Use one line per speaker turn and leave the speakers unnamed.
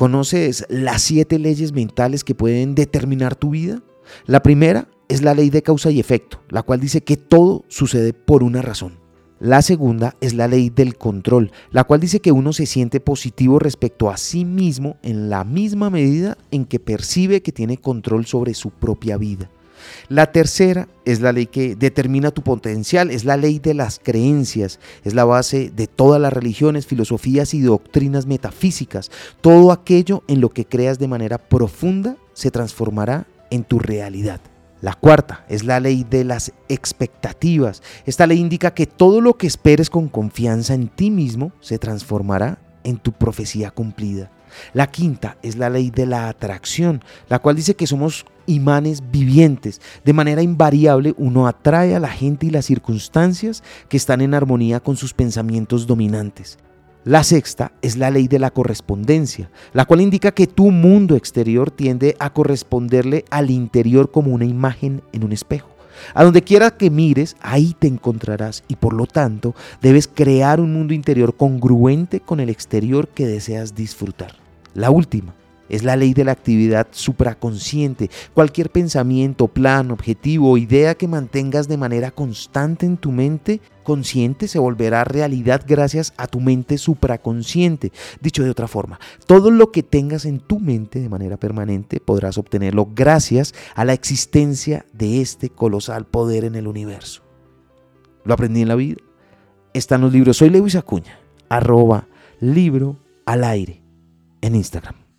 ¿Conoces las siete leyes mentales que pueden determinar tu vida? La primera es la ley de causa y efecto, la cual dice que todo sucede por una razón. La segunda es la ley del control, la cual dice que uno se siente positivo respecto a sí mismo en la misma medida en que percibe que tiene control sobre su propia vida. La tercera es la ley que determina tu potencial, es la ley de las creencias, es la base de todas las religiones, filosofías y doctrinas metafísicas. Todo aquello en lo que creas de manera profunda se transformará en tu realidad. La cuarta es la ley de las expectativas. Esta ley indica que todo lo que esperes con confianza en ti mismo se transformará en tu profecía cumplida. La quinta es la ley de la atracción, la cual dice que somos imanes vivientes. De manera invariable uno atrae a la gente y las circunstancias que están en armonía con sus pensamientos dominantes. La sexta es la ley de la correspondencia, la cual indica que tu mundo exterior tiende a corresponderle al interior como una imagen en un espejo. A donde quiera que mires, ahí te encontrarás y por lo tanto debes crear un mundo interior congruente con el exterior que deseas disfrutar. La última es la ley de la actividad supraconsciente. Cualquier pensamiento, plan, objetivo idea que mantengas de manera constante en tu mente consciente se volverá realidad gracias a tu mente supraconsciente. Dicho de otra forma, todo lo que tengas en tu mente de manera permanente podrás obtenerlo gracias a la existencia de este colosal poder en el universo. Lo aprendí en la vida. Están los libros. Soy Lewis Acuña, arroba libro al aire en Instagram.